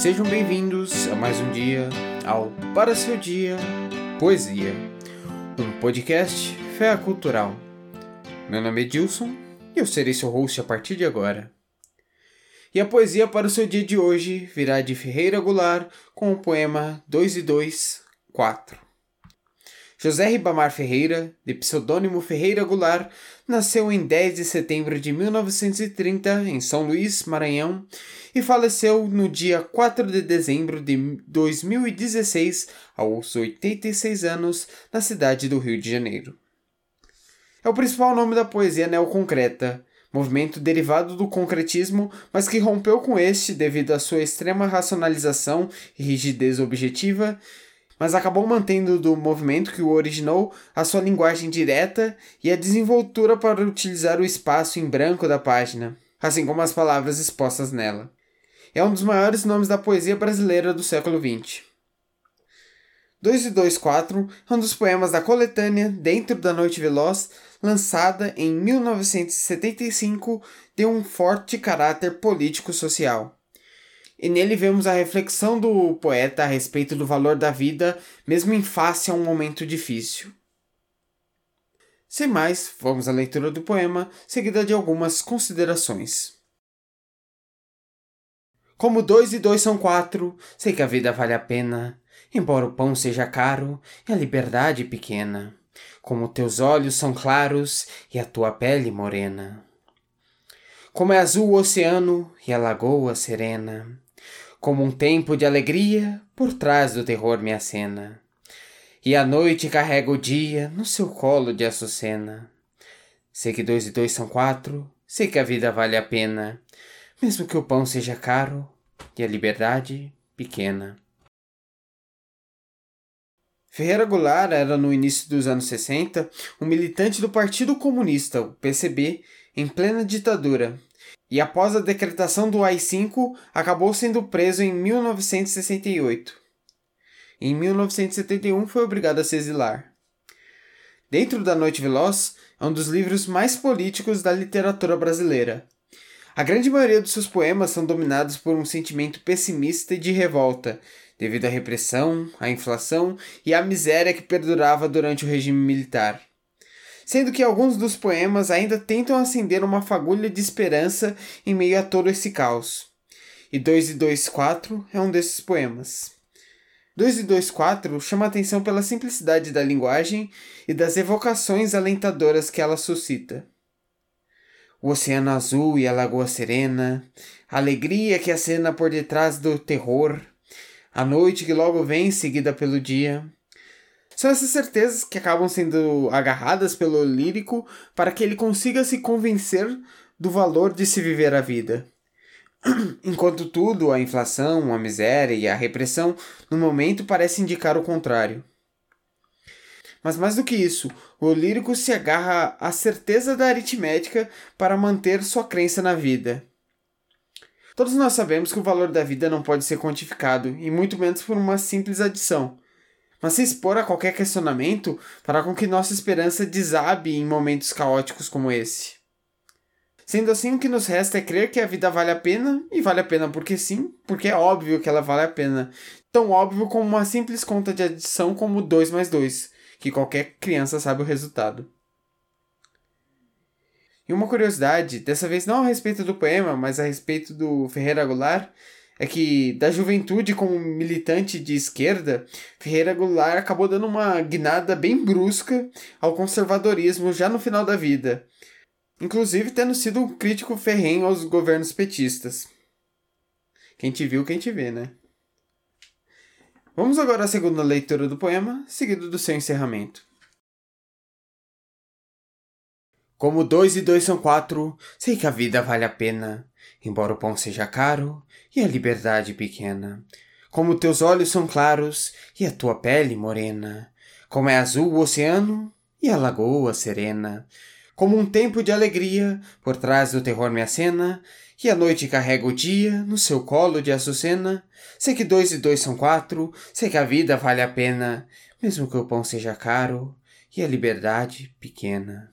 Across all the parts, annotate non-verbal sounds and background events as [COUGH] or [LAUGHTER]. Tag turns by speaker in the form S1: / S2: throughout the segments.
S1: Sejam bem-vindos a mais um dia ao Para Seu Dia Poesia, um podcast fé cultural. Meu nome é Dilson e eu serei seu host a partir de agora. E a poesia para o seu dia de hoje virá de Ferreira Goulart com o poema 2 e 2, 4. José Ribamar Ferreira, de pseudônimo Ferreira Goulart, nasceu em 10 de setembro de 1930 em São Luís, Maranhão, e faleceu no dia 4 de dezembro de 2016, aos 86 anos, na cidade do Rio de Janeiro. É o principal nome da poesia neoconcreta, movimento derivado do concretismo, mas que rompeu com este devido à sua extrema racionalização e rigidez objetiva, mas acabou mantendo do movimento que o originou a sua linguagem direta e a desenvoltura para utilizar o espaço em branco da página, assim como as palavras expostas nela. É um dos maiores nomes da poesia brasileira do século XX. 2 e 2 4 é um dos poemas da coletânea Dentro da Noite Veloz, lançada em 1975, de um forte caráter político-social e nele vemos a reflexão do poeta a respeito do valor da vida, mesmo em face a um momento difícil. Sem mais, vamos à leitura do poema, seguida de algumas considerações. Como dois e dois são quatro, sei que a vida vale a pena, embora o pão seja caro e a liberdade pequena. Como teus olhos são claros e a tua pele morena. Como é azul o oceano e a lagoa serena como um tempo de alegria, por trás do terror me acena. E a noite carrega o dia no seu colo de açucena. Sei que dois e dois são quatro, sei que a vida vale a pena, mesmo que o pão seja caro e a liberdade pequena. Ferreira Goulart era, no início dos anos 60, um militante do Partido Comunista, o PCB, em plena ditadura, e após a decretação do AI-5 acabou sendo preso em 1968. Em 1971 foi obrigado a se exilar. Dentro da Noite Veloz é um dos livros mais políticos da literatura brasileira. A grande maioria dos seus poemas são dominados por um sentimento pessimista e de revolta, devido à repressão, à inflação e à miséria que perdurava durante o regime militar sendo que alguns dos poemas ainda tentam acender uma fagulha de esperança em meio a todo esse caos. E 2 e 2 4 é um desses poemas. 2 e 2 4 chama atenção pela simplicidade da linguagem e das evocações alentadoras que ela suscita. O oceano azul e a lagoa serena, a alegria que acena por detrás do terror, a noite que logo vem seguida pelo dia, são essas certezas que acabam sendo agarradas pelo lírico para que ele consiga se convencer do valor de se viver a vida. [CLEARS THROAT] Enquanto tudo, a inflação, a miséria e a repressão, no momento parece indicar o contrário. Mas mais do que isso, o lírico se agarra à certeza da aritmética para manter sua crença na vida. Todos nós sabemos que o valor da vida não pode ser quantificado, e muito menos por uma simples adição mas se expor a qualquer questionamento fará com que nossa esperança desabe em momentos caóticos como esse. Sendo assim, o que nos resta é crer que a vida vale a pena, e vale a pena porque sim, porque é óbvio que ela vale a pena. Tão óbvio como uma simples conta de adição como 2 mais 2, que qualquer criança sabe o resultado. E uma curiosidade, dessa vez não a respeito do poema, mas a respeito do Ferreira Goulart, é que da juventude como militante de esquerda, Ferreira Goulart acabou dando uma guinada bem brusca ao conservadorismo já no final da vida, inclusive tendo sido um crítico ferrenho aos governos petistas. Quem te viu, quem te vê, né? Vamos agora à segunda leitura do poema, seguido do seu encerramento. Como dois e dois são quatro, sei que a vida vale a pena embora o pão seja caro e a liberdade pequena. Como teus olhos são claros e a tua pele morena, como é azul o oceano e a lagoa serena. Como um tempo de alegria, por trás do terror me acena, e a noite carrega o dia no seu colo de açucena. Sei que dois e dois são quatro, sei que a vida vale a pena, mesmo que o pão seja caro e a liberdade pequena.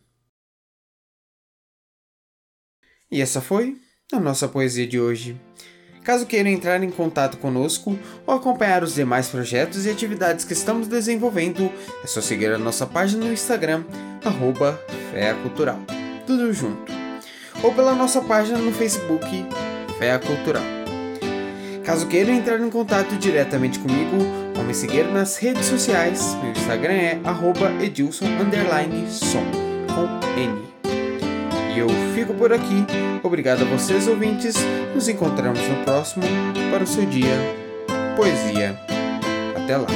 S1: E essa foi a nossa poesia de hoje. Caso queiram entrar em contato conosco ou acompanhar os demais projetos e atividades que estamos desenvolvendo, é só seguir a nossa página no Instagram, arroba Cultural. Tudo junto. Ou pela nossa página no Facebook, Fé Cultural. Caso queiram entrar em contato diretamente comigo, ou me seguir nas redes sociais, meu Instagram é edilson_som, com N. Eu fico por aqui. Obrigado a vocês, ouvintes. Nos encontramos no próximo para o seu dia. Poesia. Até lá.